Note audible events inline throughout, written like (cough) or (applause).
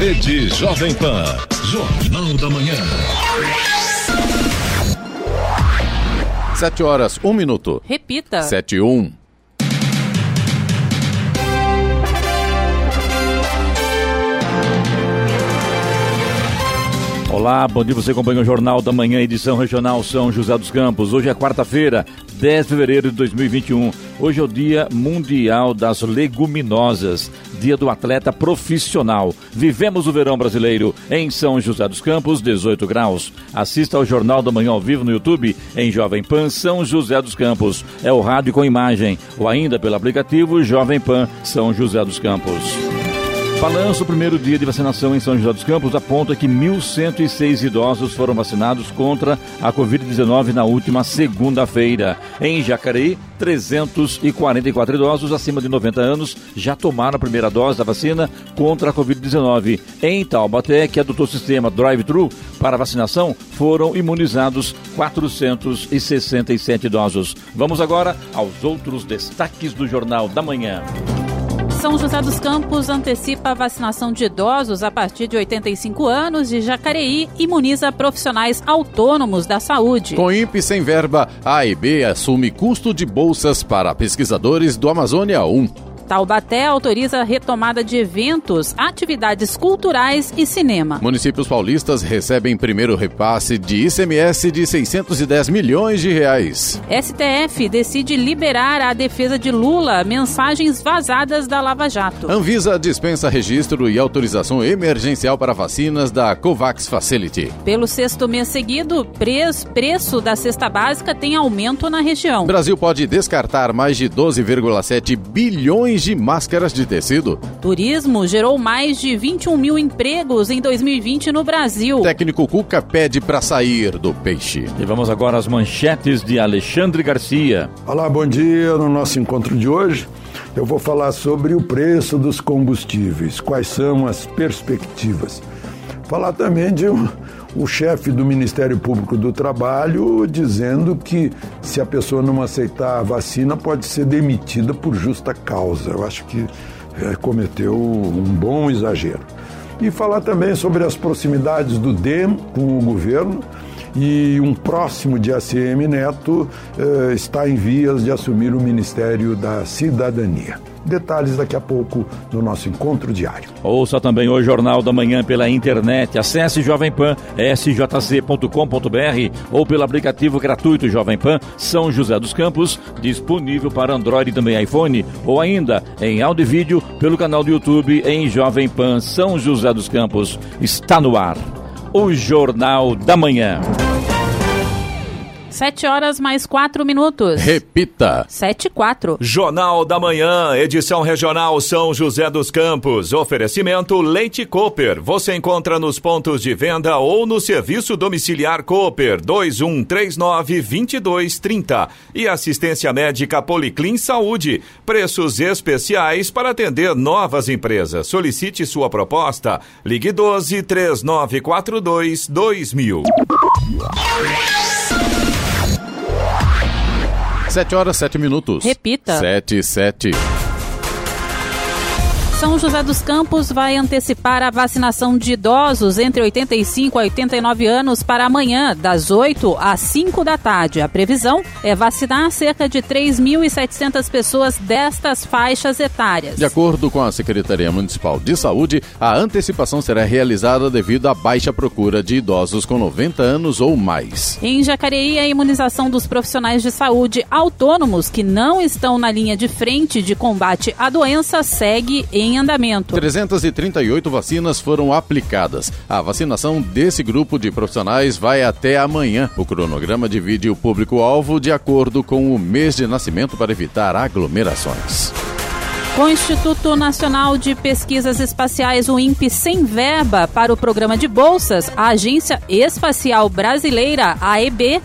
Rede Jovem Pan. Jornal da Manhã. Sete horas, um minuto. Repita. Sete e um. Olá, bom dia. Você acompanha o Jornal da Manhã, edição regional São José dos Campos. Hoje é quarta-feira, 10 de fevereiro de 2021. Hoje é o Dia Mundial das Leguminosas, Dia do Atleta Profissional. Vivemos o verão brasileiro em São José dos Campos, 18 graus. Assista ao Jornal da Manhã ao vivo no YouTube em Jovem Pan São José dos Campos. É o rádio com imagem ou ainda pelo aplicativo Jovem Pan São José dos Campos. Balanço, o primeiro dia de vacinação em São José dos Campos aponta que 1.106 idosos foram vacinados contra a Covid-19 na última segunda-feira. Em Jacareí, 344 idosos acima de 90 anos já tomaram a primeira dose da vacina contra a Covid-19. Em Taubaté, que adotou o sistema drive-thru para vacinação, foram imunizados 467 idosos. Vamos agora aos outros destaques do Jornal da Manhã. São José dos Campos antecipa a vacinação de idosos a partir de 85 anos e Jacareí imuniza profissionais autônomos da saúde. Com INPE sem verba, a AEB assume custo de bolsas para pesquisadores do Amazônia 1. Taubaté autoriza a retomada de eventos, atividades culturais e cinema. Municípios paulistas recebem primeiro repasse de ICMS de 610 milhões de reais. STF decide liberar à defesa de Lula mensagens vazadas da Lava Jato. Anvisa dispensa registro e autorização emergencial para vacinas da COVAX Facility. Pelo sexto mês seguido, preço da cesta básica tem aumento na região. Brasil pode descartar mais de 12,7 bilhões de máscaras de tecido. Turismo gerou mais de 21 mil empregos em 2020 no Brasil. Técnico Cuca pede para sair do peixe. E vamos agora às manchetes de Alexandre Garcia. Olá, bom dia. No nosso encontro de hoje, eu vou falar sobre o preço dos combustíveis, quais são as perspectivas. Falar também de um, o chefe do Ministério Público do Trabalho dizendo que se a pessoa não aceitar a vacina pode ser demitida por justa causa. Eu acho que é, cometeu um bom exagero. E falar também sobre as proximidades do DEM com o governo e um próximo de ACM Neto eh, está em vias de assumir o Ministério da Cidadania. Detalhes daqui a pouco no nosso encontro diário. Ouça também o Jornal da Manhã pela internet. Acesse Jovem Pan, sjc.com.br ou pelo aplicativo gratuito Jovem Pan São José dos Campos, disponível para Android e também iPhone, ou ainda em áudio e vídeo pelo canal do YouTube em Jovem Pan São José dos Campos. Está no ar. O Jornal da Manhã. Sete horas mais quatro minutos. Repita. Sete e quatro. Jornal da Manhã, edição regional São José dos Campos. Oferecimento Leite Cooper. Você encontra nos pontos de venda ou no serviço domiciliar Cooper 2139-2230. E assistência médica Policlin Saúde. Preços especiais para atender novas empresas. Solicite sua proposta. Ligue 12 3942 2000. Sete horas, sete minutos. Repita. Sete, sete. São José dos Campos vai antecipar a vacinação de idosos entre 85 a 89 anos para amanhã, das 8 às 5 da tarde. A previsão é vacinar cerca de 3.700 pessoas destas faixas etárias. De acordo com a Secretaria Municipal de Saúde, a antecipação será realizada devido à baixa procura de idosos com 90 anos ou mais. Em Jacareí, a imunização dos profissionais de saúde autônomos que não estão na linha de frente de combate à doença segue em em andamento. 338 vacinas foram aplicadas. A vacinação desse grupo de profissionais vai até amanhã. O cronograma divide o público-alvo de acordo com o mês de nascimento para evitar aglomerações. Com o Instituto Nacional de Pesquisas Espaciais, o INPE, sem verba para o programa de bolsas, a Agência Espacial Brasileira, AEB,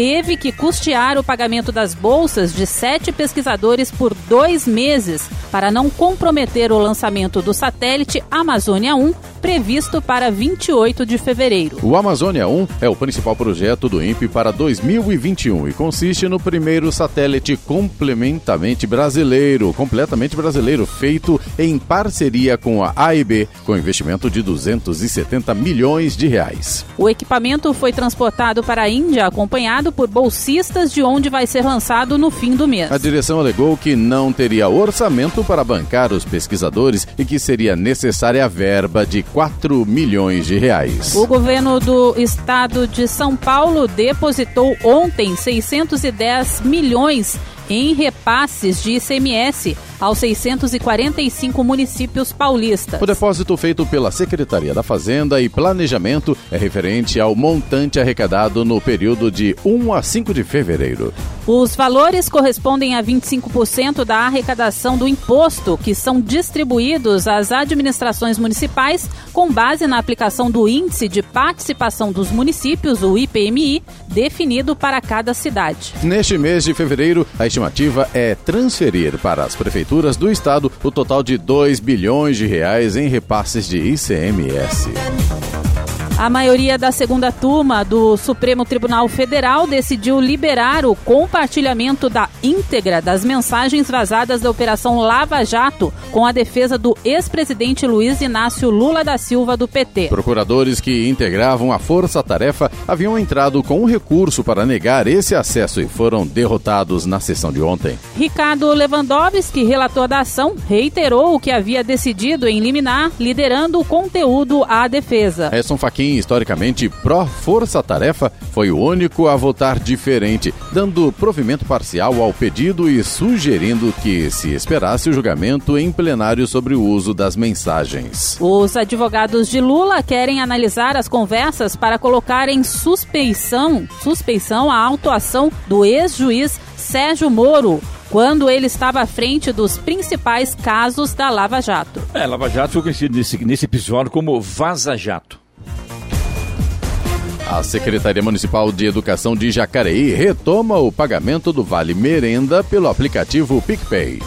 teve que custear o pagamento das bolsas de sete pesquisadores por dois meses para não comprometer o lançamento do satélite Amazônia 1 previsto para 28 de fevereiro. O Amazônia 1 é o principal projeto do INPE para 2021 e consiste no primeiro satélite complementamente brasileiro, completamente brasileiro, feito em parceria com a AIB, com investimento de 270 milhões de reais. O equipamento foi transportado para a Índia acompanhado por bolsistas de onde vai ser lançado no fim do mês. A direção alegou que não teria orçamento para bancar os pesquisadores e que seria necessária a verba de 4 milhões de reais. O governo do estado de São Paulo depositou ontem 610 milhões em repasses de ICMS aos 645 municípios paulistas. O depósito feito pela Secretaria da Fazenda e Planejamento é referente ao montante arrecadado no período de 1 a 5 de fevereiro. Os valores correspondem a 25% da arrecadação do imposto, que são distribuídos às administrações municipais com base na aplicação do Índice de Participação dos Municípios, o IPMI, definido para cada cidade. Neste mês de fevereiro, a estimativa é transferir para as prefeituras do estado o total de 2 bilhões de reais em repasses de ICMS. A maioria da segunda turma do Supremo Tribunal Federal decidiu liberar o compartilhamento da íntegra das mensagens vazadas da Operação Lava Jato com a defesa do ex-presidente Luiz Inácio Lula da Silva do PT. Procuradores que integravam a força-tarefa haviam entrado com um recurso para negar esse acesso e foram derrotados na sessão de ontem. Ricardo Lewandowski, relator da ação, reiterou o que havia decidido em liminar, liderando o conteúdo à defesa. Edson Fachin historicamente pró-força-tarefa, foi o único a votar diferente, dando provimento parcial ao pedido e sugerindo que se esperasse o julgamento em plenário sobre o uso das mensagens. Os advogados de Lula querem analisar as conversas para colocar em suspeição, suspeição a autuação do ex-juiz Sérgio Moro quando ele estava à frente dos principais casos da Lava Jato. É, Lava Jato foi conhecido nesse, nesse episódio como Vaza Jato. A Secretaria Municipal de Educação de Jacareí retoma o pagamento do Vale Merenda pelo aplicativo PicPay.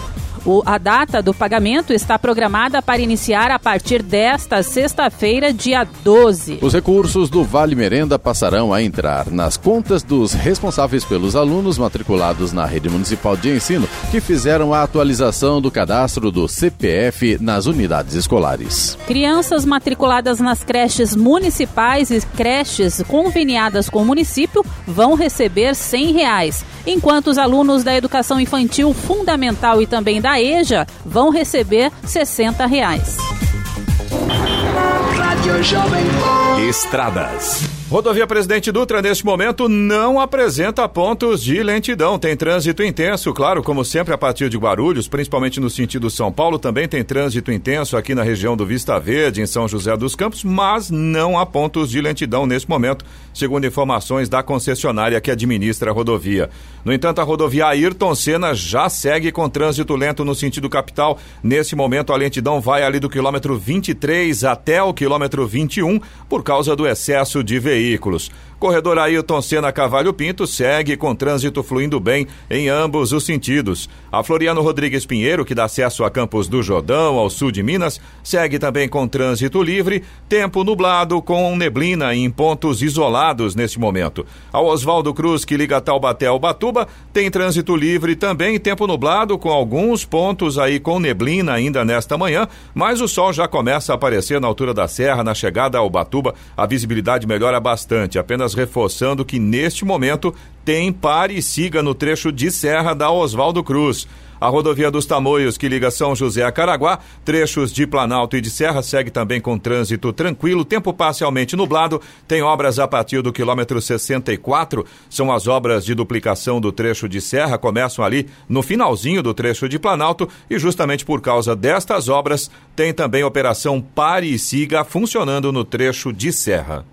O, a data do pagamento está programada para iniciar a partir desta sexta-feira, dia 12. Os recursos do Vale Merenda passarão a entrar nas contas dos responsáveis pelos alunos matriculados na rede municipal de ensino que fizeram a atualização do cadastro do CPF nas unidades escolares. Crianças matriculadas nas creches municipais e creches conveniadas com o município vão receber 100 reais, enquanto os alunos da educação infantil fundamental e também da EJA vão receber 60 reais. Estradas. Rodovia Presidente Dutra, neste momento, não apresenta pontos de lentidão. Tem trânsito intenso, claro, como sempre, a partir de Guarulhos, principalmente no sentido São Paulo. Também tem trânsito intenso aqui na região do Vista Verde, em São José dos Campos, mas não há pontos de lentidão neste momento, segundo informações da concessionária que administra a rodovia. No entanto, a rodovia Ayrton Senna já segue com trânsito lento no sentido capital. Nesse momento, a lentidão vai ali do quilômetro 23 até o quilômetro 21, por causa do excesso de veículos veículos. Corredor Ailton Senna Cavalho Pinto segue com trânsito fluindo bem em ambos os sentidos. A Floriano Rodrigues Pinheiro, que dá acesso a Campos do Jordão, ao sul de Minas, segue também com trânsito livre, tempo nublado com neblina em pontos isolados neste momento. A Oswaldo Cruz, que liga Taubaté ao Batuba, tem trânsito livre também, tempo nublado com alguns pontos aí com neblina ainda nesta manhã, mas o sol já começa a aparecer na altura da serra, na chegada ao Batuba, a visibilidade melhora bastante, apenas reforçando que neste momento tem pare e siga no trecho de serra da Oswaldo Cruz. A rodovia dos Tamoios, que liga São José a Caraguá, trechos de Planalto e de Serra, segue também com trânsito tranquilo, tempo parcialmente nublado. Tem obras a partir do quilômetro 64, são as obras de duplicação do trecho de Serra, começam ali no finalzinho do trecho de Planalto e justamente por causa destas obras tem também operação Pare e Siga funcionando no trecho de Serra.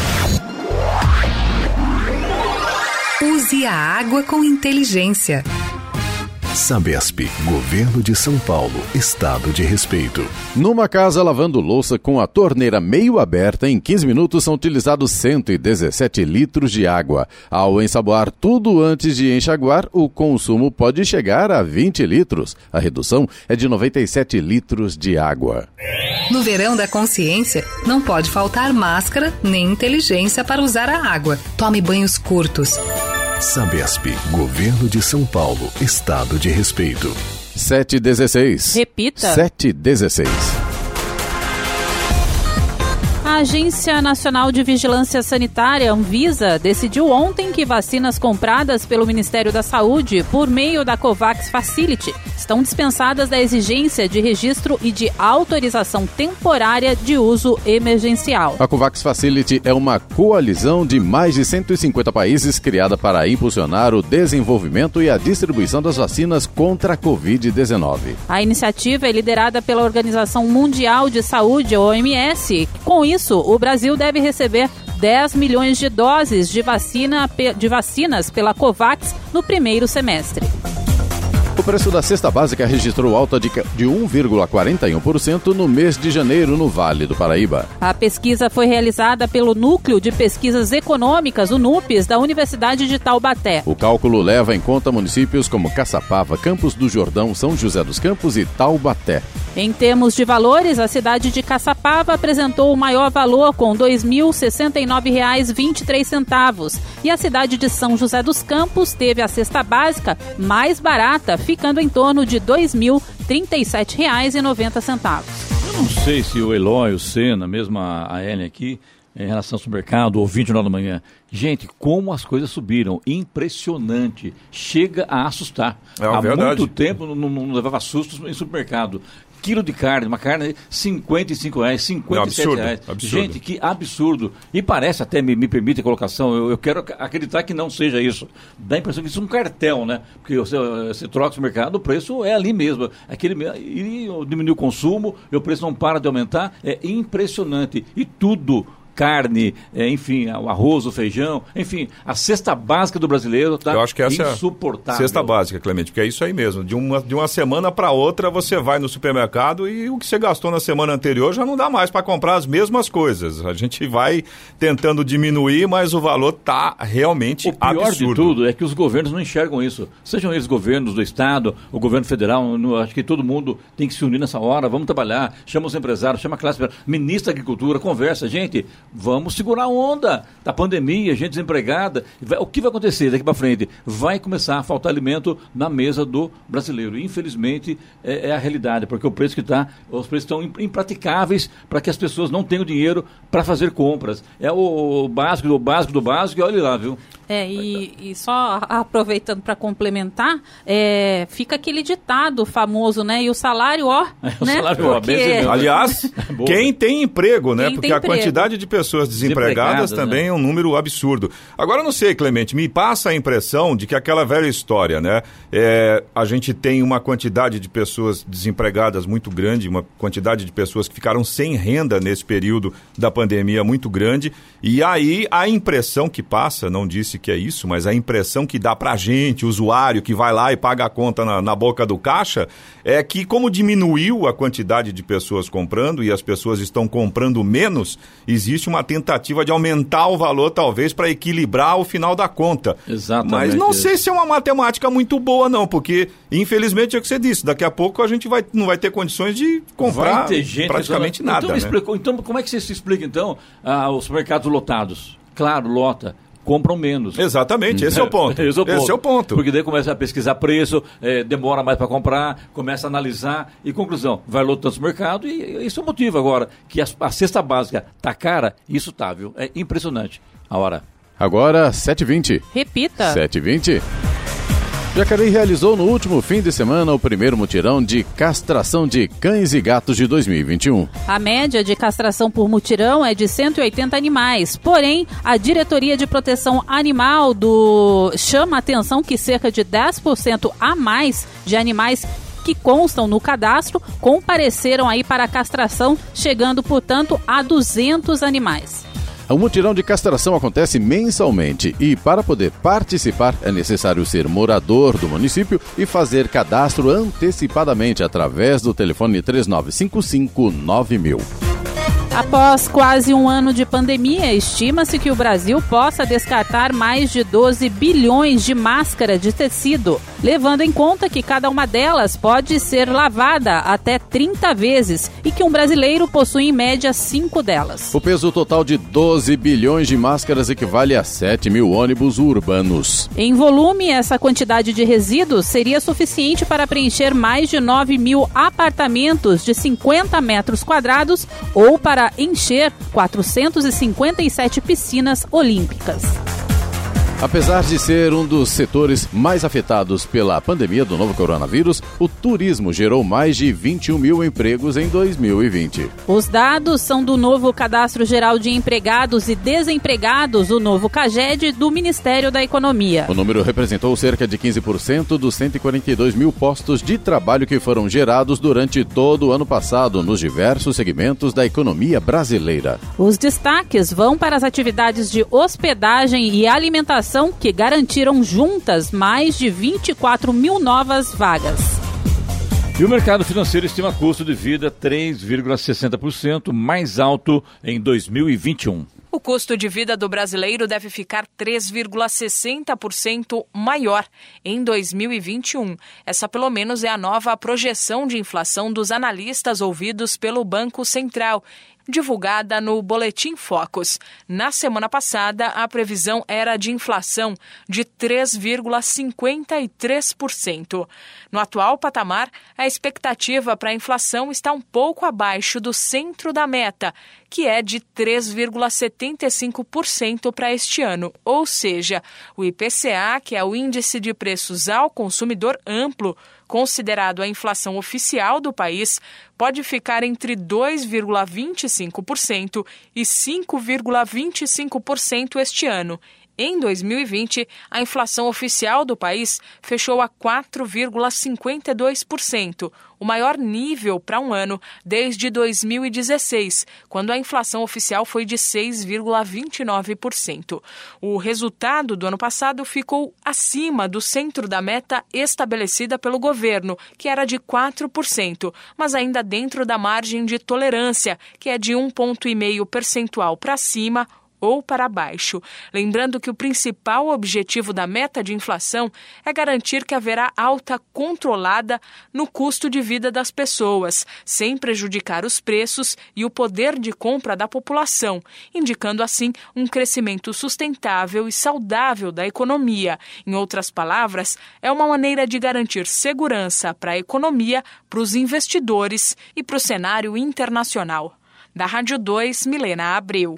A água com inteligência. Sabesp, Governo de São Paulo, Estado de Respeito. Numa casa lavando louça com a torneira meio aberta, em 15 minutos são utilizados 117 litros de água. Ao ensaboar tudo antes de enxaguar, o consumo pode chegar a 20 litros. A redução é de 97 litros de água. No verão da consciência, não pode faltar máscara nem inteligência para usar a água. Tome banhos curtos. Sabesp, Governo de São Paulo, Estado de Respeito. 716. Repita. 716. A Agência Nacional de Vigilância Sanitária, Anvisa, decidiu ontem que vacinas compradas pelo Ministério da Saúde por meio da COVAX Facility estão dispensadas da exigência de registro e de autorização temporária de uso emergencial. A COVAX Facility é uma coalizão de mais de 150 países criada para impulsionar o desenvolvimento e a distribuição das vacinas contra a Covid-19. A iniciativa é liderada pela Organização Mundial de Saúde, OMS. Com isso, o Brasil deve receber 10 milhões de doses de, vacina, de vacinas pela COVAX no primeiro semestre. O preço da cesta básica registrou alta de, de 1,41% no mês de janeiro no Vale do Paraíba. A pesquisa foi realizada pelo Núcleo de Pesquisas Econômicas, o NUPES, da Universidade de Taubaté. O cálculo leva em conta municípios como Caçapava, Campos do Jordão, São José dos Campos e Taubaté. Em termos de valores, a cidade de Caçapava apresentou o maior valor com R$ 2.069,23 e a cidade de São José dos Campos teve a cesta básica mais barata, ficando em torno de R$ 2.037,90. Eu não sei se o Eloy, o Senna, mesmo a, a Ellen aqui, em relação ao supermercado, ou 29 da manhã. Gente, como as coisas subiram. Impressionante. Chega a assustar. É Há verdade. muito tempo não, não, não levava sustos em supermercado. Quilo de carne, uma carne 55 reais, 57 absurdo, reais. absurdo. Gente, que absurdo. E parece até, me, me permite a colocação, eu, eu quero acreditar que não seja isso. Dá a impressão que isso é um cartel, né? Porque você, você troca o mercado, o preço é ali mesmo. Aquele, e diminui o consumo, e o preço não para de aumentar. É impressionante. E tudo carne, é, enfim, o arroz, o feijão, enfim, a cesta básica do brasileiro está Eu acho que essa é insuportável. a cesta básica, Clemente, porque é isso aí mesmo. De uma, de uma semana para outra, você vai no supermercado e o que você gastou na semana anterior já não dá mais para comprar as mesmas coisas. A gente vai tentando diminuir, mas o valor tá realmente O pior absurdo. de tudo é que os governos não enxergam isso. Sejam eles governos do Estado, o governo federal, no- acho que todo mundo tem que se unir nessa hora, vamos trabalhar, chama os empresários, chama a classe, ministra da Agricultura, conversa. Gente, vamos segurar a onda da pandemia, gente desempregada. O que vai acontecer daqui para frente? Vai começar a faltar alimento na mesa do brasileiro. Infelizmente, é, é a realidade, porque o preço que está, os preços estão im- impraticáveis para que as pessoas não tenham dinheiro para fazer compras. É o, o básico do básico do básico e olha lá, viu? É, e, e só a- aproveitando para complementar, é, fica aquele ditado famoso, né? E o salário, ó. (laughs) o né? salário, ó, Porque-. Aliás, (laughs) quem tem emprego, né? Quem Porque a emprego. quantidade de pessoas desempregadas Desempregadas, também né? é um número absurdo. Agora, não sei, Clemente, me passa a impressão de que aquela velha história, né? É, a gente tem uma quantidade de pessoas desempregadas muito grande, uma quantidade de pessoas que ficaram sem renda nesse período da pandemia muito grande. E aí a impressão que passa, não disse que é isso, mas a impressão que dá pra gente, usuário que vai lá e paga a conta na, na boca do caixa, é que como diminuiu a quantidade de pessoas comprando e as pessoas estão comprando menos, existe uma tentativa de aumentar o valor, talvez, para equilibrar o final da conta. Exatamente Mas não sei se é uma matemática muito boa, não, porque, infelizmente, é o que você disse, daqui a pouco a gente vai, não vai ter condições de comprar gente praticamente fala- nada. Então, né? explicou- então, como é que você se explica, então, ah, os mercados lotados? Claro, lota. Compram menos. Exatamente, esse é o (laughs) ponto. Esse é o ponto. Esse é o ponto. Porque daí começa a pesquisar preço, eh, demora mais para comprar, começa a analisar e conclusão, vai lotando o mercado e isso é o motivo agora que a, a cesta básica tá cara, isso tá, viu? É impressionante. A hora. Agora, 7h20. Repita. 7h20. Jacareí realizou no último fim de semana o primeiro mutirão de castração de cães e gatos de 2021. A média de castração por mutirão é de 180 animais. Porém, a Diretoria de Proteção Animal do chama a atenção que cerca de 10% a mais de animais que constam no cadastro compareceram aí para a castração, chegando, portanto, a 200 animais. O mutirão de castração acontece mensalmente e, para poder participar, é necessário ser morador do município e fazer cadastro antecipadamente através do telefone 3955 9000. Após quase um ano de pandemia, estima-se que o Brasil possa descartar mais de 12 bilhões de máscaras de tecido, levando em conta que cada uma delas pode ser lavada até 30 vezes e que um brasileiro possui em média 5 delas. O peso total de 12 bilhões de máscaras equivale a 7 mil ônibus urbanos. Em volume, essa quantidade de resíduos seria suficiente para preencher mais de 9 mil apartamentos de 50 metros quadrados ou para para encher 457 piscinas olímpicas. Apesar de ser um dos setores mais afetados pela pandemia do novo coronavírus, o turismo gerou mais de 21 mil empregos em 2020. Os dados são do novo Cadastro Geral de Empregados e Desempregados, o novo CAGED, do Ministério da Economia. O número representou cerca de 15% dos 142 mil postos de trabalho que foram gerados durante todo o ano passado nos diversos segmentos da economia brasileira. Os destaques vão para as atividades de hospedagem e alimentação que garantiram juntas mais de 24 mil novas vagas. E o mercado financeiro estima custo de vida 3,60% mais alto em 2021. O custo de vida do brasileiro deve ficar 3,60% maior em 2021. Essa, pelo menos, é a nova projeção de inflação dos analistas ouvidos pelo Banco Central divulgada no Boletim Focus. Na semana passada, a previsão era de inflação de 3,53%. No atual patamar, a expectativa para a inflação está um pouco abaixo do centro da meta, que é de 3,75% para este ano. Ou seja, o IPCA, que é o Índice de Preços ao Consumidor Amplo, considerado a inflação oficial do país, pode ficar entre 2,25% e 5,25% este ano em 2020, a inflação oficial do país fechou a 4,52%, o maior nível para um ano desde 2016, quando a inflação oficial foi de 6,29%. O resultado do ano passado ficou acima do centro da meta estabelecida pelo governo, que era de 4%, mas ainda dentro da margem de tolerância, que é de 1,5 ponto percentual para cima ou para baixo. Lembrando que o principal objetivo da meta de inflação é garantir que haverá alta controlada no custo de vida das pessoas, sem prejudicar os preços e o poder de compra da população, indicando assim um crescimento sustentável e saudável da economia. Em outras palavras, é uma maneira de garantir segurança para a economia, para os investidores e para o cenário internacional. Da Rádio 2, Milena Abreu.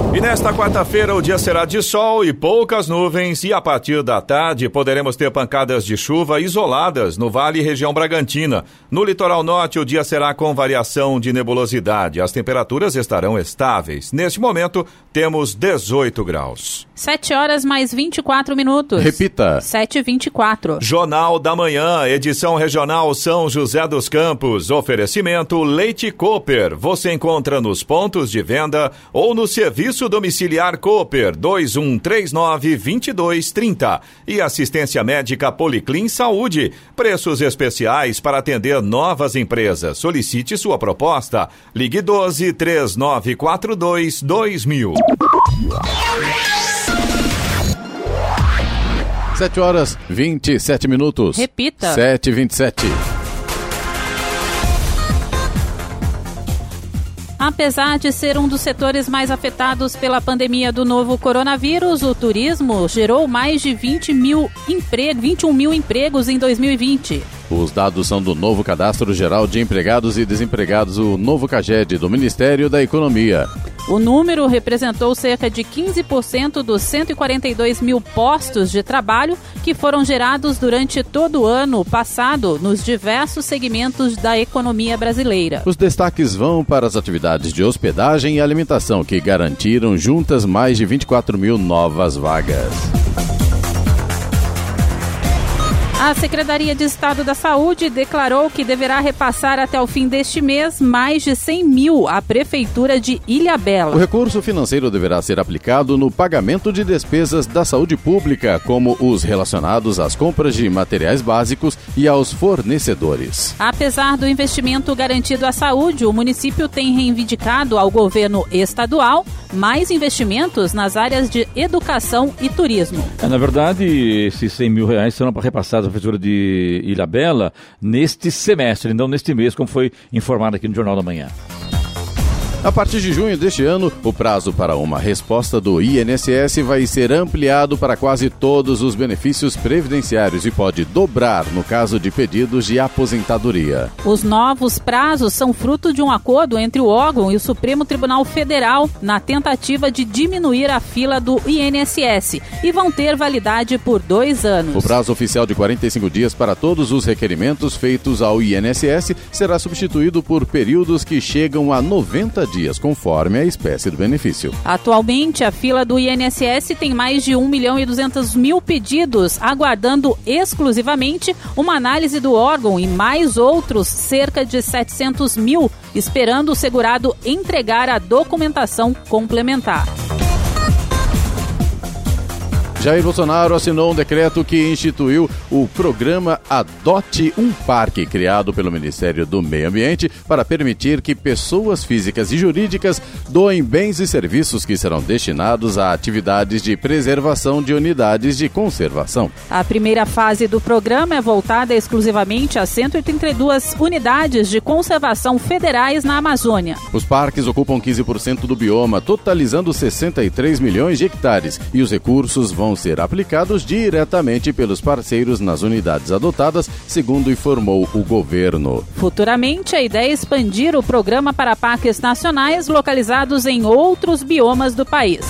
E nesta quarta-feira o dia será de sol e poucas nuvens, e a partir da tarde poderemos ter pancadas de chuva isoladas no Vale e região Bragantina. No litoral norte, o dia será com variação de nebulosidade. As temperaturas estarão estáveis. Neste momento, temos 18 graus. 7 horas mais 24 minutos. Repita. 7 e 24. Jornal da Manhã, edição regional São José dos Campos. Oferecimento Leite Cooper. Você encontra nos pontos de venda ou no serviço domiciliar Cooper 2139 2230. E assistência médica Policlin Saúde. Preços especiais para atender novas empresas. Solicite sua proposta. Ligue 12 3942 2000. 7 horas 27 minutos. Repita. 7 Apesar de ser um dos setores mais afetados pela pandemia do novo coronavírus, o turismo gerou mais de 20 mil empre... 21 mil empregos em 2020. Os dados são do novo Cadastro Geral de Empregados e Desempregados, o novo CAGED, do Ministério da Economia. O número representou cerca de 15% dos 142 mil postos de trabalho que foram gerados durante todo o ano passado nos diversos segmentos da economia brasileira. Os destaques vão para as atividades de hospedagem e alimentação, que garantiram juntas mais de 24 mil novas vagas. A Secretaria de Estado da Saúde declarou que deverá repassar até o fim deste mês mais de 100 mil à Prefeitura de Ilhabela. O recurso financeiro deverá ser aplicado no pagamento de despesas da saúde pública, como os relacionados às compras de materiais básicos e aos fornecedores. Apesar do investimento garantido à saúde, o município tem reivindicado ao governo estadual mais investimentos nas áreas de educação e turismo. É, na verdade, esses 100 mil reais serão repassados Prefeitura de Ilhabela neste semestre, não neste mês, como foi informado aqui no Jornal da Manhã. A partir de junho deste ano, o prazo para uma resposta do INSS vai ser ampliado para quase todos os benefícios previdenciários e pode dobrar no caso de pedidos de aposentadoria. Os novos prazos são fruto de um acordo entre o órgão e o Supremo Tribunal Federal na tentativa de diminuir a fila do INSS e vão ter validade por dois anos. O prazo oficial de 45 dias para todos os requerimentos feitos ao INSS será substituído por períodos que chegam a 90 dias, conforme a espécie do benefício. Atualmente, a fila do INSS tem mais de 1 milhão e 200 mil pedidos, aguardando exclusivamente uma análise do órgão e mais outros, cerca de 700 mil, esperando o segurado entregar a documentação complementar. Jair Bolsonaro assinou um decreto que instituiu o programa Adote um Parque, criado pelo Ministério do Meio Ambiente para permitir que pessoas físicas e jurídicas doem bens e serviços que serão destinados a atividades de preservação de unidades de conservação. A primeira fase do programa é voltada exclusivamente a 132 unidades de conservação federais na Amazônia. Os parques ocupam 15% do bioma, totalizando 63 milhões de hectares, e os recursos vão ser aplicados diretamente pelos parceiros nas unidades adotadas, segundo informou o governo. Futuramente, a ideia é expandir o programa para parques nacionais localizados em outros biomas do país.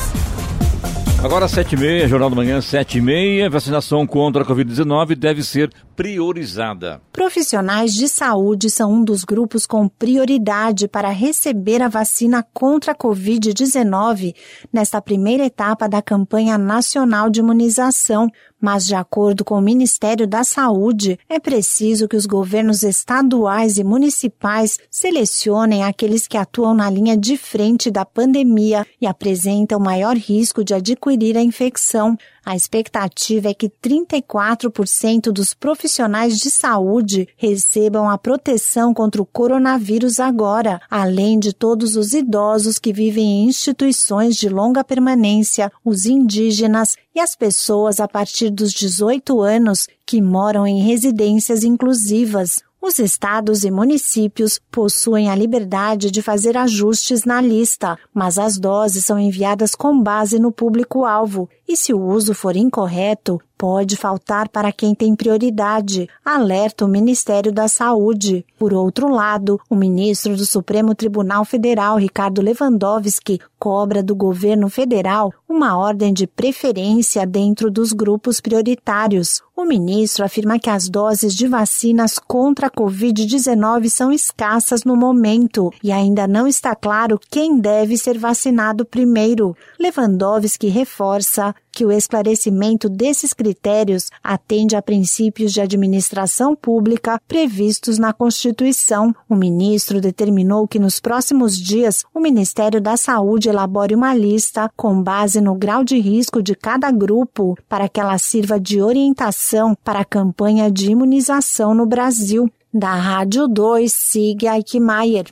Agora, 7h30, Jornal da Manhã, 7h30. Vacinação contra a Covid-19 deve ser priorizada. Profissionais de saúde são um dos grupos com prioridade para receber a vacina contra a Covid-19 nesta primeira etapa da campanha nacional de imunização. Mas, de acordo com o Ministério da Saúde, é preciso que os governos estaduais e municipais selecionem aqueles que atuam na linha de frente da pandemia e apresentam maior risco de adquirir a infecção. A expectativa é que 34% dos profissionais de saúde recebam a proteção contra o coronavírus agora, além de todos os idosos que vivem em instituições de longa permanência, os indígenas e as pessoas a partir dos 18 anos que moram em residências inclusivas. Os estados e municípios possuem a liberdade de fazer ajustes na lista, mas as doses são enviadas com base no público-alvo e, se o uso for incorreto, pode faltar para quem tem prioridade, alerta o Ministério da Saúde. Por outro lado, o ministro do Supremo Tribunal Federal, Ricardo Lewandowski, cobra do governo federal uma ordem de preferência dentro dos grupos prioritários. O ministro afirma que as doses de vacinas contra a Covid-19 são escassas no momento e ainda não está claro quem deve ser vacinado primeiro. Lewandowski reforça que o esclarecimento desses critérios atende a princípios de administração pública previstos na Constituição. O ministro determinou que nos próximos dias o Ministério da Saúde elabore uma lista com base no grau de risco de cada grupo para que ela sirva de orientação para a campanha de imunização no Brasil. Da Rádio 2, siga Eichmeier.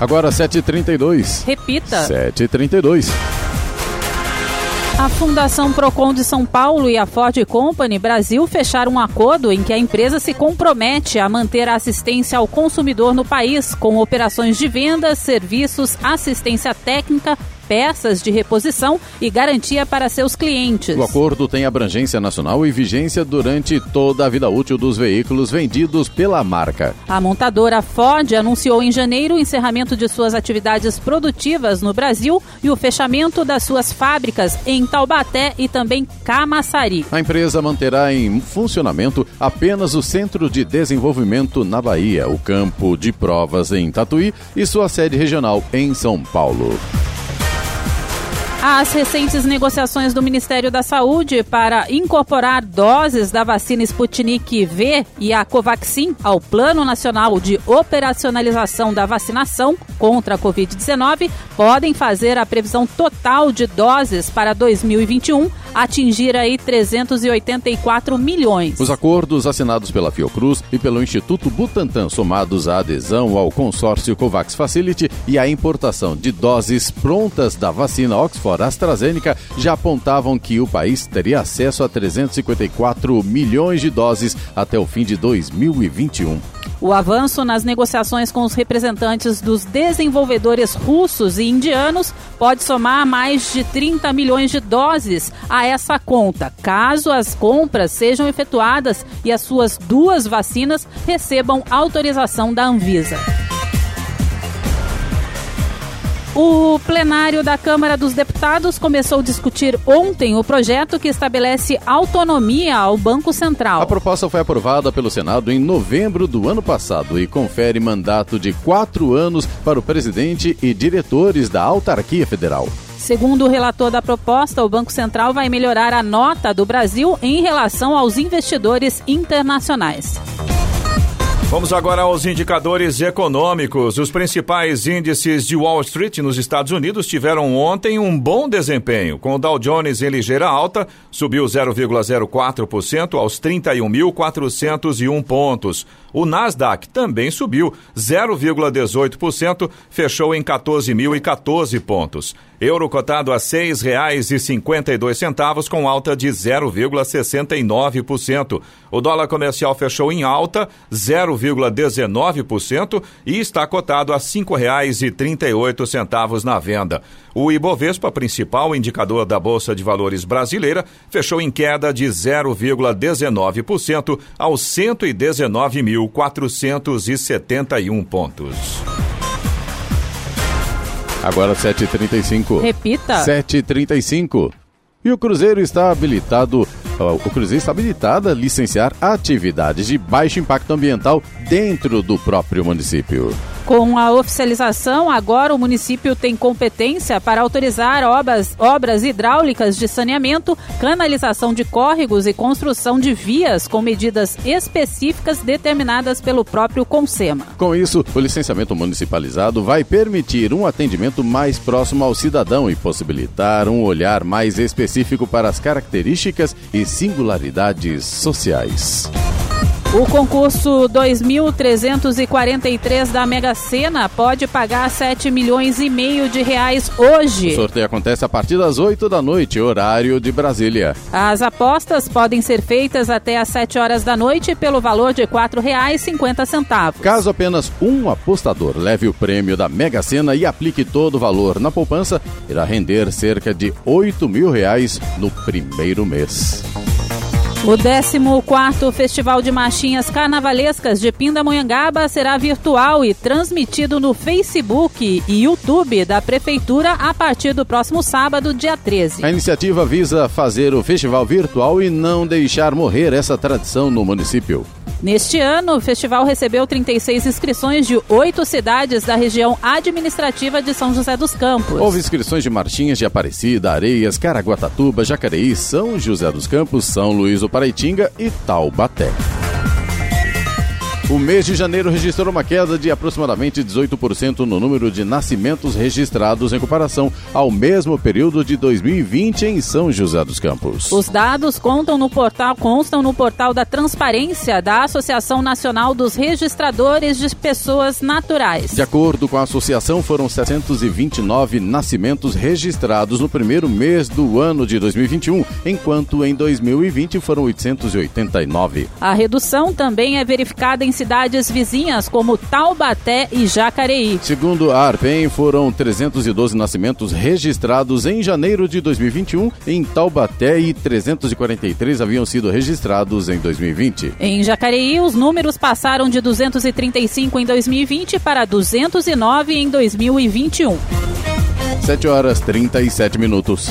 Agora 7h32. Repita. 7h32. A Fundação Procon de São Paulo e a Ford Company Brasil fecharam um acordo em que a empresa se compromete a manter a assistência ao consumidor no país, com operações de vendas, serviços, assistência técnica, peças de reposição e garantia para seus clientes. O acordo tem abrangência nacional e vigência durante toda a vida útil dos veículos vendidos pela marca. A montadora Ford anunciou em janeiro o encerramento de suas atividades produtivas no Brasil e o fechamento das suas fábricas em Taubaté e também Camaçari. A empresa manterá em funcionamento apenas o Centro de Desenvolvimento na Bahia, o campo de provas em Tatuí e sua sede regional em São Paulo. As recentes negociações do Ministério da Saúde para incorporar doses da vacina Sputnik V e a Covaxin ao Plano Nacional de Operacionalização da Vacinação contra a Covid-19 podem fazer a previsão total de doses para 2021 atingir aí 384 milhões. Os acordos assinados pela Fiocruz e pelo Instituto Butantan, somados à adesão ao consórcio COVAX Facility e à importação de doses prontas da vacina Oxford Oxford AstraZeneca já apontavam que o país teria acesso a 354 milhões de doses até o fim de 2021. O avanço nas negociações com os representantes dos desenvolvedores russos e indianos pode somar mais de 30 milhões de doses a essa conta, caso as compras sejam efetuadas e as suas duas vacinas recebam autorização da Anvisa. O plenário da Câmara dos Deputados começou a discutir ontem o projeto que estabelece autonomia ao Banco Central. A proposta foi aprovada pelo Senado em novembro do ano passado e confere mandato de quatro anos para o presidente e diretores da autarquia federal. Segundo o relator da proposta, o Banco Central vai melhorar a nota do Brasil em relação aos investidores internacionais. Vamos agora aos indicadores econômicos. Os principais índices de Wall Street nos Estados Unidos tiveram ontem um bom desempenho, com o Dow Jones em ligeira alta, subiu 0,04% aos 31.401 pontos. O Nasdaq também subiu 0,18%, fechou em 14.014 pontos. Euro cotado a R$ 6,52 com alta de 0,69%. O dólar comercial fechou em alta 0,19% e está cotado a R$ 5,38 na venda. O Ibovespa, principal indicador da Bolsa de Valores brasileira, fechou em queda de 0,19% aos 119.471 pontos. Agora 7h35. Repita. 7h35. E o Cruzeiro está habilitado, o Cruzeiro está habilitado a licenciar atividades de baixo impacto ambiental dentro do próprio município. Com a oficialização, agora o município tem competência para autorizar obras, obras hidráulicas de saneamento, canalização de córregos e construção de vias com medidas específicas determinadas pelo próprio Consema. Com isso, o licenciamento municipalizado vai permitir um atendimento mais próximo ao cidadão e possibilitar um olhar mais específico para as características e singularidades sociais. O concurso 2343 da Mega Sena pode pagar 7 milhões e meio de reais hoje. O sorteio acontece a partir das 8 da noite, horário de Brasília. As apostas podem ser feitas até às 7 horas da noite pelo valor de R$ 4,50. Caso apenas um apostador leve o prêmio da Mega Sena e aplique todo o valor na poupança, irá render cerca de 8 mil reais no primeiro mês. O 14º Festival de Marchinhas Carnavalescas de Pindamonhangaba será virtual e transmitido no Facebook e YouTube da Prefeitura a partir do próximo sábado, dia 13. A iniciativa visa fazer o festival virtual e não deixar morrer essa tradição no município. Neste ano, o festival recebeu 36 inscrições de oito cidades da região administrativa de São José dos Campos. Houve inscrições de Martinhas de Aparecida, Areias, Caraguatatuba, Jacareí, São José dos Campos, São Luís do Paraitinga e Taubaté. O mês de janeiro registrou uma queda de aproximadamente 18% no número de nascimentos registrados em comparação ao mesmo período de 2020 em São José dos Campos. Os dados contam no portal, constam no portal da Transparência da Associação Nacional dos Registradores de Pessoas Naturais. De acordo com a associação, foram 729 nascimentos registrados no primeiro mês do ano de 2021, enquanto em 2020 foram 889. A redução também é verificada em cidades vizinhas como Taubaté e Jacareí. Segundo a Arpen, foram 312 nascimentos registrados em janeiro de 2021 em Taubaté e 343 haviam sido registrados em 2020. Em Jacareí, os números passaram de 235 em 2020 para 209 em 2021. 7 horas 37 minutos.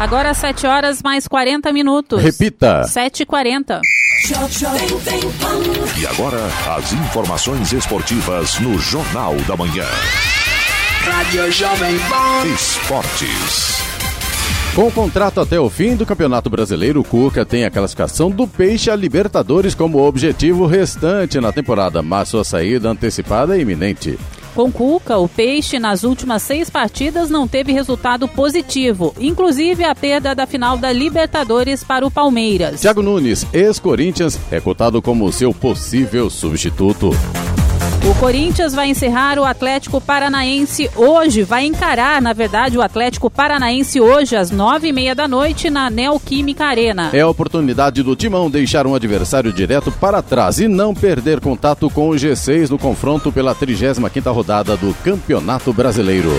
Agora 7 horas mais 40 minutos. Repita. 7h40. E agora, as informações esportivas no Jornal da Manhã. Rádio Jovem Pan. Esportes. Com o contrato até o fim do Campeonato Brasileiro, o Cuca tem a classificação do Peixe a Libertadores como objetivo restante na temporada, mas sua saída antecipada é iminente. Com Cuca, o Peixe nas últimas seis partidas não teve resultado positivo, inclusive a perda da final da Libertadores para o Palmeiras. Thiago Nunes, ex-Corinthians, é cotado como seu possível substituto. O Corinthians vai encerrar o Atlético Paranaense hoje, vai encarar, na verdade, o Atlético Paranaense hoje às nove e meia da noite na Neoquímica Arena. É a oportunidade do Timão deixar um adversário direto para trás e não perder contato com o G6 no confronto pela 35ª rodada do Campeonato Brasileiro.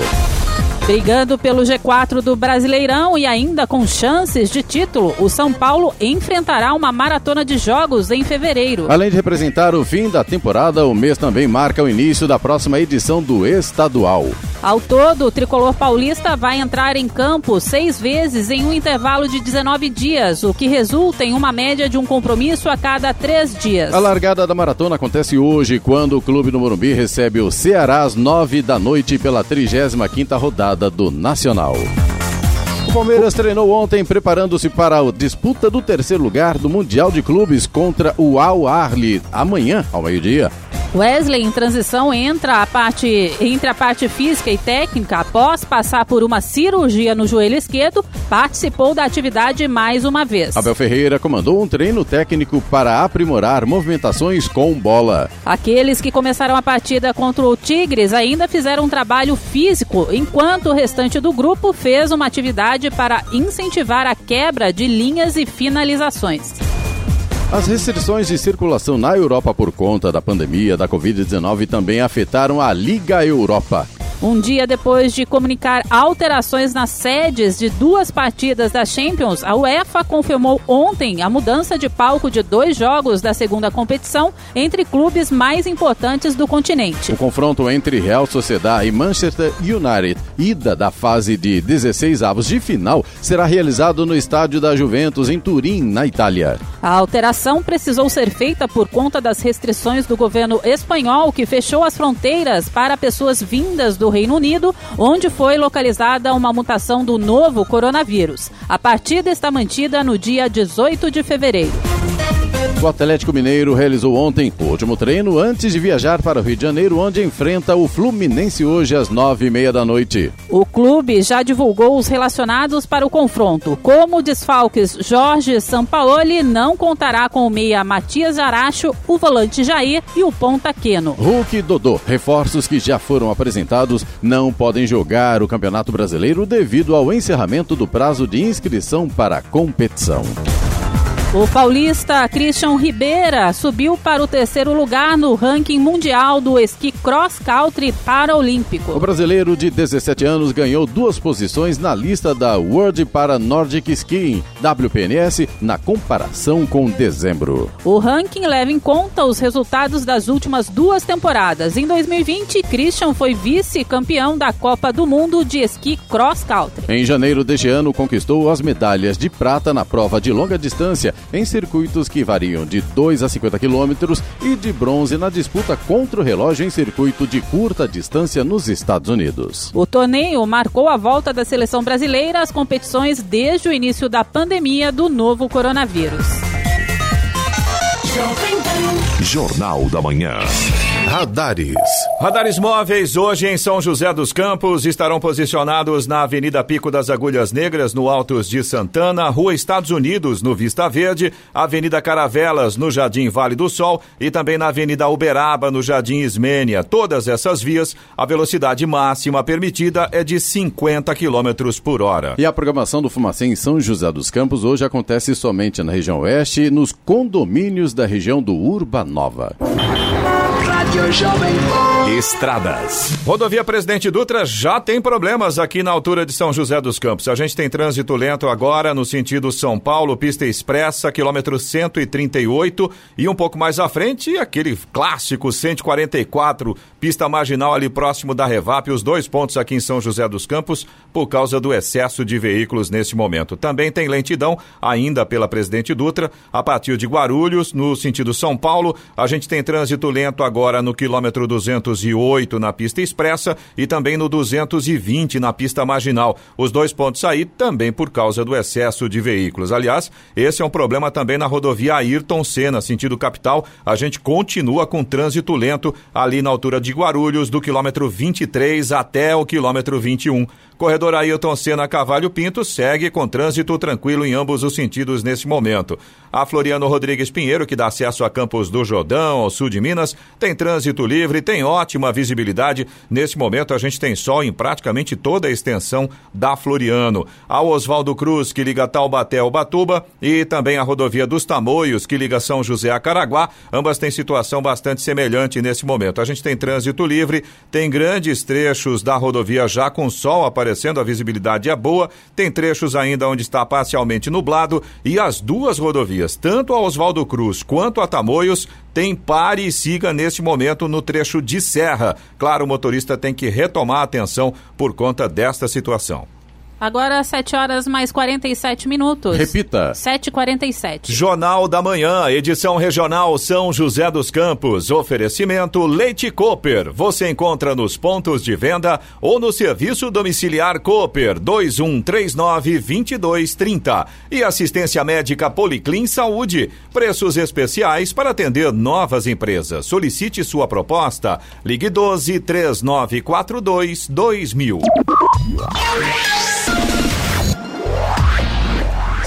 Brigando pelo G4 do Brasileirão e ainda com chances de título, o São Paulo enfrentará uma maratona de jogos em fevereiro. Além de representar o fim da temporada, o mês também marca o início da próxima edição do Estadual. Ao todo, o tricolor paulista vai entrar em campo seis vezes em um intervalo de 19 dias, o que resulta em uma média de um compromisso a cada três dias. A largada da maratona acontece hoje, quando o clube do Morumbi recebe o Ceará às nove da noite pela 35ª rodada do Nacional. O Palmeiras treinou ontem preparando-se para a disputa do terceiro lugar do Mundial de Clubes contra o Al Ahly amanhã ao meio-dia. Wesley, em transição, entra a parte, entre a parte física e técnica. Após passar por uma cirurgia no joelho esquerdo, participou da atividade mais uma vez. Abel Ferreira comandou um treino técnico para aprimorar movimentações com bola. Aqueles que começaram a partida contra o Tigres ainda fizeram um trabalho físico, enquanto o restante do grupo fez uma atividade para incentivar a quebra de linhas e finalizações. As restrições de circulação na Europa por conta da pandemia da Covid-19 também afetaram a Liga Europa. Um dia depois de comunicar alterações nas sedes de duas partidas da Champions, a UEFA confirmou ontem a mudança de palco de dois jogos da segunda competição entre clubes mais importantes do continente. O confronto entre Real Sociedad e Manchester United, ida da fase de 16 avos de final, será realizado no estádio da Juventus em Turim, na Itália. A alteração precisou ser feita por conta das restrições do governo espanhol, que fechou as fronteiras para pessoas vindas do Reino Unido, onde foi localizada uma mutação do novo coronavírus. A partida está mantida no dia 18 de fevereiro. O Atlético Mineiro realizou ontem o último treino antes de viajar para o Rio de Janeiro, onde enfrenta o Fluminense hoje às nove e meia da noite. O clube já divulgou os relacionados para o confronto. Como desfalques Jorge Sampaoli não contará com o meia Matias Aracho, o volante Jair e o ponta Queno. Hulk e Dodô, reforços que já foram apresentados, não podem jogar o Campeonato Brasileiro devido ao encerramento do prazo de inscrição para a competição. O paulista Christian Ribeira subiu para o terceiro lugar no ranking mundial do esqui cross country paraolímpico. O brasileiro de 17 anos ganhou duas posições na lista da World para Nordic Skiing, WPNS, na comparação com dezembro. O ranking leva em conta os resultados das últimas duas temporadas. Em 2020, Christian foi vice-campeão da Copa do Mundo de esqui cross country. Em janeiro deste ano, conquistou as medalhas de prata na prova de longa distância em circuitos que variam de 2 a 50 quilômetros e de bronze na disputa contra o relógio em circuito de curta distância nos Estados Unidos. O torneio marcou a volta da seleção brasileira às competições desde o início da pandemia do novo coronavírus. Jornal da Manhã. Radares. Radares móveis hoje em São José dos Campos estarão posicionados na Avenida Pico das Agulhas Negras, no Altos de Santana, Rua Estados Unidos, no Vista Verde, Avenida Caravelas, no Jardim Vale do Sol e também na Avenida Uberaba, no Jardim Ismênia. Todas essas vias, a velocidade máxima permitida é de 50 km por hora. E a programação do Fumacê em São José dos Campos hoje acontece somente na região oeste, nos condomínios da região do Urbanova. Estradas. Rodovia Presidente Dutra já tem problemas aqui na altura de São José dos Campos. A gente tem trânsito lento agora no sentido São Paulo, pista expressa, quilômetro 138 e um pouco mais à frente, aquele clássico 144, pista marginal ali próximo da Revap, os dois pontos aqui em São José dos Campos, por causa do excesso de veículos nesse momento. Também tem lentidão ainda pela Presidente Dutra, a partir de Guarulhos, no sentido São Paulo, a gente tem trânsito lento agora no quilômetro 208 na pista expressa e também no 220 na pista marginal. Os dois pontos aí também por causa do excesso de veículos. Aliás, esse é um problema também na rodovia Ayrton Senna, sentido capital. A gente continua com trânsito lento ali na altura de Guarulhos, do quilômetro 23 até o quilômetro 21. Corredor Ailton Senna Cavalho Pinto segue com trânsito tranquilo em ambos os sentidos nesse momento. A Floriano Rodrigues Pinheiro, que dá acesso a Campos do Jordão, ao sul de Minas, tem trânsito livre, tem ótima visibilidade. Nesse momento a gente tem sol em praticamente toda a extensão da Floriano. A Oswaldo Cruz, que liga Taubaté ao Batuba, e também a rodovia dos Tamoios, que liga São José a Caraguá. Ambas têm situação bastante semelhante nesse momento. A gente tem trânsito livre, tem grandes trechos da rodovia já com sol aparecendo a visibilidade é boa, tem trechos ainda onde está parcialmente nublado e as duas rodovias, tanto a Oswaldo Cruz quanto a Tamoios, tem pare e siga neste momento no trecho de serra. Claro, o motorista tem que retomar a atenção por conta desta situação. Agora 7 horas mais 47 minutos. Repita. 7h47. Jornal da Manhã, edição regional São José dos Campos. Oferecimento Leite Cooper. Você encontra nos pontos de venda ou no serviço domiciliar Cooper 2139-2230. E assistência médica Policlin Saúde. Preços especiais para atender novas empresas. Solicite sua proposta. Ligue 12 3942 2000.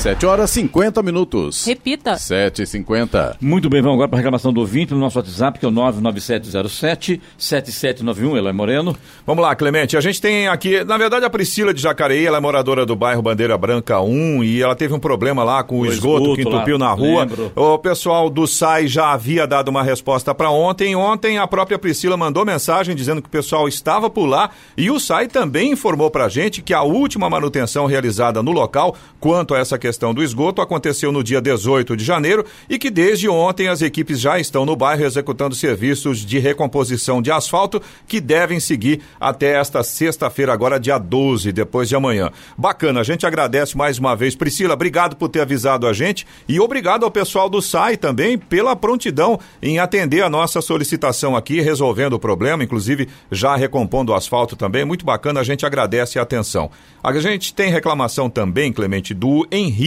7 horas 50 minutos. Repita. 7h50. Muito bem, vamos agora para a reclamação do ouvinte no nosso WhatsApp, que é o 99707-7791, Eloy Moreno. Vamos lá, Clemente. A gente tem aqui, na verdade, a Priscila de Jacareí, ela é moradora do bairro Bandeira Branca 1 e ela teve um problema lá com o, O esgoto, esgoto que entupiu lá, na rua. lembro. O pessoal do SAI já havia dado uma resposta para ontem. Ontem a própria Priscila mandou mensagem dizendo que o pessoal estava por lá e o SAI também informou para a gente que a última manutenção realizada no local quanto a essa questão do esgoto aconteceu no dia 18 de janeiro e que desde ontem as equipes já estão no bairro executando serviços de recomposição de asfalto que devem seguir até esta sexta-feira, agora dia 12, depois de amanhã. Bacana, a gente agradece mais uma vez. Priscila, obrigado por ter avisado a gente e obrigado ao pessoal do SAI também pela prontidão em atender a nossa solicitação aqui, resolvendo o problema, inclusive já recompondo o asfalto também. Muito bacana, a gente agradece a atenção. A gente tem reclamação também, Clemente, do Henrique.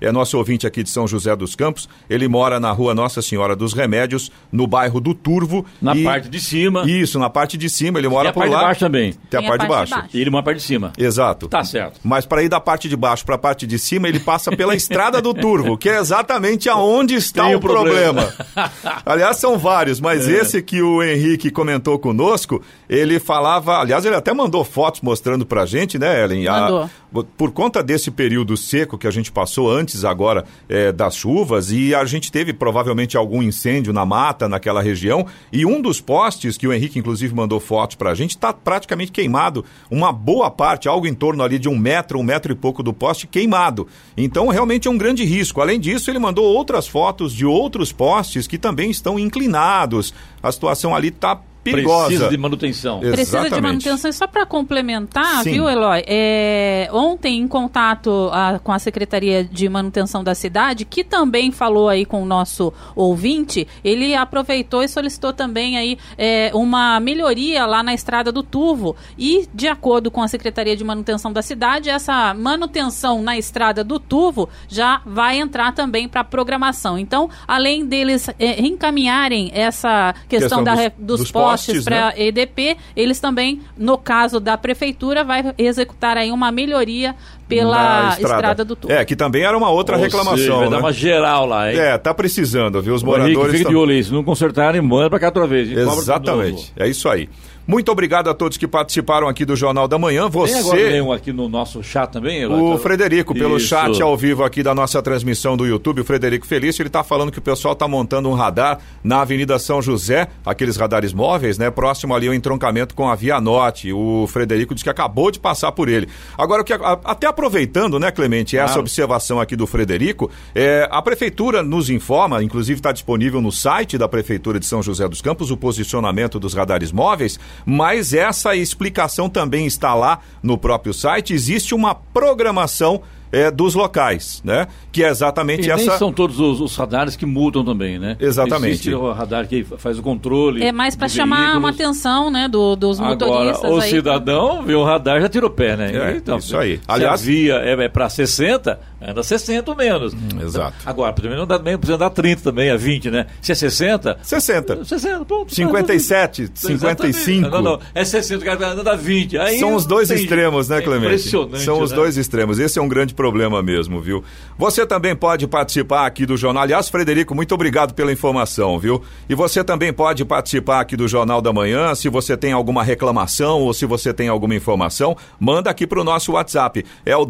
É nosso ouvinte aqui de São José dos Campos. Ele mora na rua Nossa Senhora dos Remédios, no bairro do Turvo. Na E- parte de cima. Isso, na parte de cima. Ele mora E a por parte lá. de baixo também. Tem a parte de baixo. E ele mora na parte de cima. Exato. Tá certo. Mas para ir da parte de baixo para a parte de cima, ele passa pela (laughs) estrada do Turvo, que é exatamente aonde está Tem o o problema. problema. (laughs) aliás, são vários, mas É. esse que o Henrique comentou conosco, ele falava, aliás, ele até mandou fotos mostrando pra gente, né, Ellen? A- Mandou. Por conta desse período seco que a gente passou antes agora eh, das chuvas e a gente teve provavelmente algum incêndio na mata naquela região e um dos postes que o Henrique inclusive mandou fotos pra gente está praticamente queimado, uma boa parte, algo em torno ali de um metro, um metro e pouco do poste queimado. Então realmente é um grande risco. Além disso, ele mandou outras fotos de outros postes que também estão inclinados. A situação ali está perigosa. Precisa de manutenção. Precisa de Exatamente. manutenção. E só para complementar, Sim. viu, Eloy? É, ontem, em contato ah, com a Secretaria de Manutenção da cidade, que também falou aí com o nosso ouvinte, ele aproveitou e solicitou também aí é, uma melhoria lá na estrada do Turvo. E, de acordo com a Secretaria de Manutenção da cidade, essa manutenção na estrada do Turvo já vai entrar também para programação. Então, além deles é, reencaminharem essa questão, Questão da dos- dos, dos postes, postes, para né? EDP, eles também, no caso da prefeitura, vai executar aí uma melhoria pela Na estrada. do Turvo. É, que também era uma outra Ou reclamação, seja, vai dar né? uma geral lá, hein? É, tá precisando, viu? Os Ô, Henrique, moradores... fica tão- de olho aí. Se não consertarem, manda pra cá outra vez. Exatamente, é isso aí. Muito obrigado a todos que participaram aqui do Jornal da Manhã. Tem agora Você, nenhum aqui no nosso chat também, o Frederico, pelo Isso. chat ao vivo aqui da nossa transmissão do YouTube, o Frederico Felício, ele está falando que o pessoal está montando um radar na Avenida São José, aqueles radares móveis, né? Próximo ali ao entroncamento com a Via Norte. O Frederico disse que acabou de passar por ele. Agora, o que, até aproveitando, né, Clemente, essa Claro. observação aqui do Frederico, é, a Prefeitura nos informa, inclusive está disponível no site da Prefeitura de São José dos Campos, o posicionamento dos radares móveis, mas essa explicação também está lá no próprio site. Existe uma programação é, dos locais, né? Que é exatamente E nem essa. são todos os, os radares que mudam também, né? Exatamente. Existe o radar que faz o controle. É mais para chamar veículos. uma atenção, né, do- dos Agora, motoristas o aí. cidadão vê o radar já tira o pé, né? É, então, isso aí. Se Aliás- a via é, é para 60, anda 60 ou menos. exato. Agora, também não dá, precisa dar 30 também, a 20, né? Se é 60, 60. 60, ponto. 57, Exatamente. 55. Não, não, é 60, o cara anda 20. Aí São os dois tem- extremos, né, é Clemente? Impressionante. São os né? dois extremos. Esse é um grande problema mesmo, viu? Você também pode participar aqui do jornal. Aliás, Frederico, muito obrigado pela informação, viu? E você também pode participar aqui do Jornal da Manhã. Se você tem alguma reclamação ou se você tem alguma informação, manda aqui para o nosso WhatsApp. É o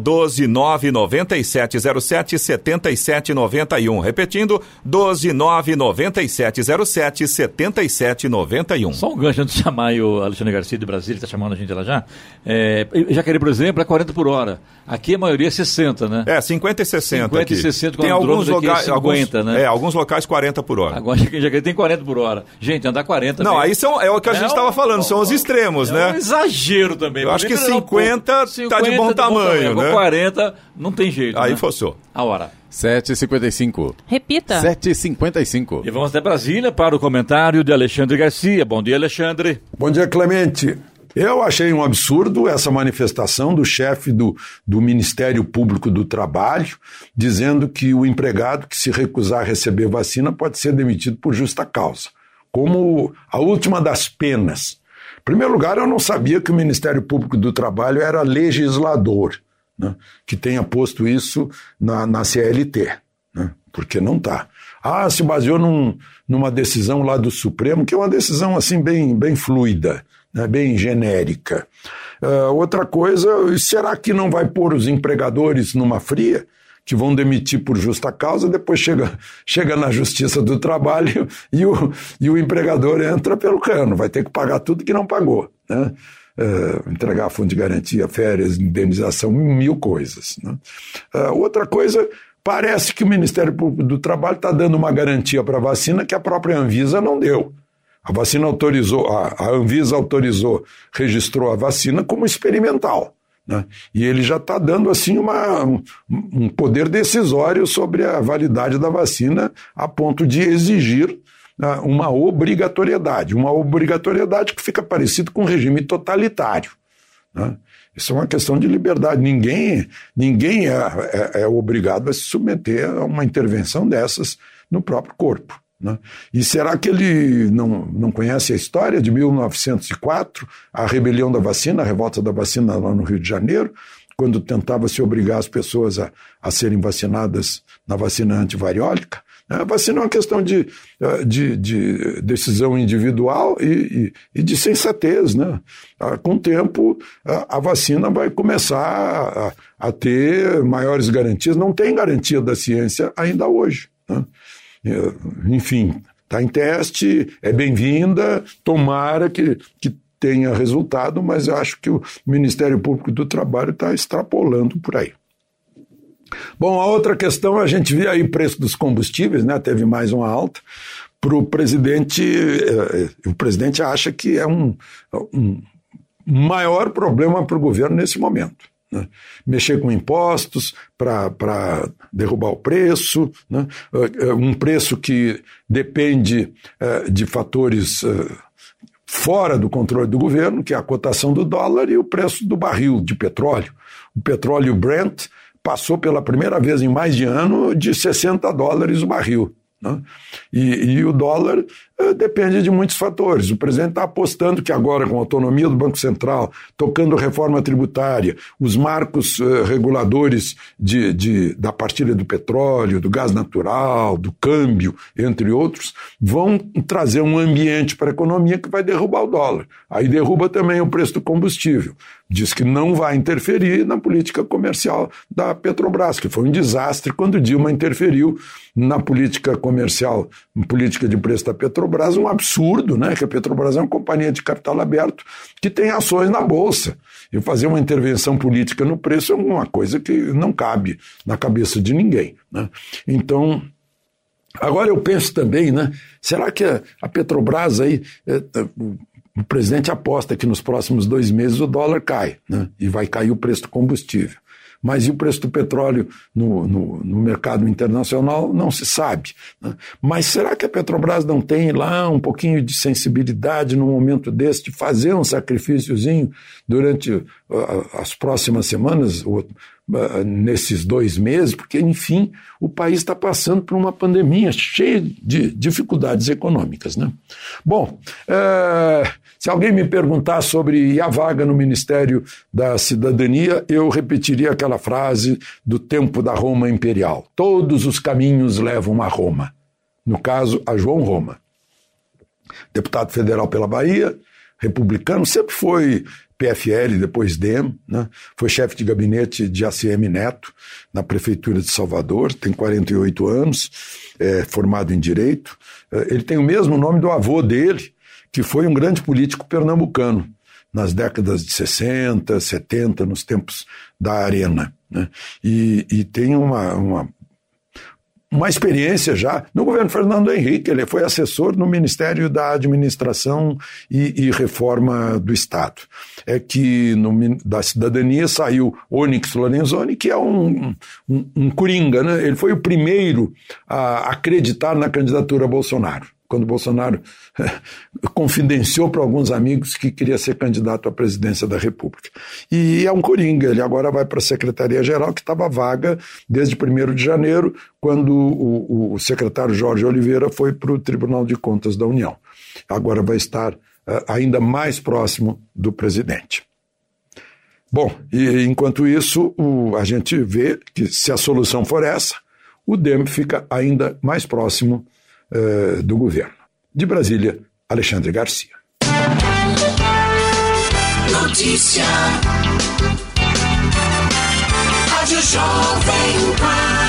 1299707 7791. Repetindo, 1299707 7791. Só um gancho antes de chamar o Alexandre Garcia de Brasília, está chamando a gente lá já. É, Jacareí, por exemplo, é 40 por hora. Aqui a maioria é 60, né? É, 50 e 60 50 aqui. e 60 com tem alguns aqui é locais, 50, alguns, né? É, alguns locais 40 por hora. Agora (laughs) Jacareí tem 40 por hora. Gente, andar 40 Não, também aí são, é o que a gente É estava um- falando, são os extremos, é né? um exagero também. Eu acho que Primeiro, não, 50 tá de bom tamanho, Agora né? 40 não tem jeito. Aí né? forçou. A hora. 7h55. Repita. 7h55. E vamos até Brasília para o comentário de Alexandre Garcia. Bom dia, Alexandre. Bom dia, Clemente. Eu achei um absurdo essa manifestação do chefe do, do Ministério Público do Trabalho, dizendo que o empregado que se recusar a receber vacina pode ser demitido por justa causa, como a última das penas. Em primeiro lugar, eu não sabia que o Ministério Público do Trabalho era legislador, né, que tenha posto isso na, na CLT, né, porque não está. Ah, se baseou num, numa decisão lá do Supremo, que é uma decisão assim bem, bem fluida, né, bem genérica. Ah, outra coisa, será que não vai pôr os empregadores numa fria? Que vão demitir por justa causa, depois chega, chega na Justiça do Trabalho (laughs) e o, e o empregador entra pelo cano, vai ter que pagar tudo que não pagou. Né? Eh, entregar fundo de garantia, férias, indenização, mil coisas. Né? Ah, outra coisa, parece que o Ministério Público do Trabalho está dando uma garantia para a vacina que a própria Anvisa não deu. A vacina autorizou, a, a Anvisa autorizou, registrou a vacina como experimental. Né? E ele já está dando assim uma, um, poder decisório sobre a validade da vacina a ponto de exigir uma obrigatoriedade, uma obrigatoriedade que fica parecido com um regime totalitário. Né? Isso é uma questão de liberdade. Ninguém, ninguém é, é, é obrigado a se submeter a uma intervenção dessas no próprio corpo. Né? E será que ele não, não conhece a história de 1904, a rebelião da vacina, a revolta da vacina lá no Rio de Janeiro, quando tentava se obrigar as pessoas a, a serem vacinadas na vacina antivariólica? A vacina é uma questão de, de, de decisão individual e, e, e, de sensatez. Né? Com o tempo, a, a vacina vai começar a, a, ter maiores garantias. Não tem garantia da ciência ainda hoje. Né? Enfim, está em teste, é bem-vinda, tomara que, que tenha resultado, mas acho que o Ministério Público do Trabalho está extrapolando por aí. Bom, a outra questão, a gente viu aí o preço dos combustíveis, né? Teve mais uma alta. para o presidente, eh, o presidente acha que é um, um maior problema para o governo nesse momento. Né? Mexer com impostos para derrubar o preço, né? um preço que depende de fatores fora do controle do governo, que é a cotação do dólar e o preço do barril de petróleo. O petróleo Brent passou pela primeira vez em mais de ano de 60 dólares o barril. Né? E, e, o dólar depende de muitos fatores. O presidente está apostando que agora, com a autonomia do Banco Central, tocando reforma tributária, os marcos uh, reguladores de, de, da partilha do petróleo, do gás natural, do câmbio, entre outros, vão trazer um ambiente para a economia que vai derrubar o dólar. Aí derruba também o preço do combustível diz que não vai interferir na política comercial da Petrobras, que foi um desastre quando Dilma interferiu na política comercial, política de preço da Petrobras, um absurdo, né? Que a Petrobras é uma companhia de capital aberto que tem ações na bolsa. E fazer uma intervenção política no preço é uma coisa que não cabe na cabeça de ninguém, né? Então, Agora eu penso também, né? Será que a Petrobras aí, é, o presidente aposta que nos próximos dois meses o dólar cai, né? E vai cair o preço do combustível. Mas e o preço do petróleo no, no, no mercado internacional não se sabe. Né? Mas será que a Petrobras não tem lá um pouquinho de sensibilidade no momento desse de fazer um sacrifíciozinho durante uh, as próximas semanas, ou, uh, nesses dois meses? Porque, enfim, o país está passando por uma pandemia cheia de dificuldades econômicas. Né? Bom, uh, se alguém me perguntar sobre a vaga no Ministério da Cidadania, eu repetiria aquela frase do tempo da Roma Imperial: Todos os caminhos levam a Roma. No caso, a João Roma. Deputado federal pela Bahia, republicano, sempre foi PFL, depois DEM, né? foi chefe de gabinete de ACM Neto na Prefeitura de Salvador, tem 48 anos, é formado em Direito. É, ele tem o mesmo nome do avô dele, que foi um grande político pernambucano nas décadas de 60, 70, nos tempos da Arena. Né? E, e tem uma, uma, uma experiência já no governo Fernando Henrique, ele foi assessor no Ministério da Administração e, e Reforma do Estado. É que no, da cidadania saiu Onyx Lorenzoni, que é um, um, um coringa, né? ele foi o primeiro a acreditar na candidatura a Bolsonaro quando Bolsonaro (laughs) confidenciou para alguns amigos que queria ser candidato à presidência da República. E é um coringa, ele agora vai para a Secretaria-Geral, que estava vaga desde 1 de janeiro, quando o, o secretário Jorge Oliveira foi para o Tribunal de Contas da União. Agora vai estar uh, ainda mais próximo do presidente. Bom, e enquanto isso, o, a gente vê que se a solução for essa, o DEM fica ainda mais próximo uh, do governo. De Brasília, Alexandre Garcia. Notícia. Rádio Jovem Pan.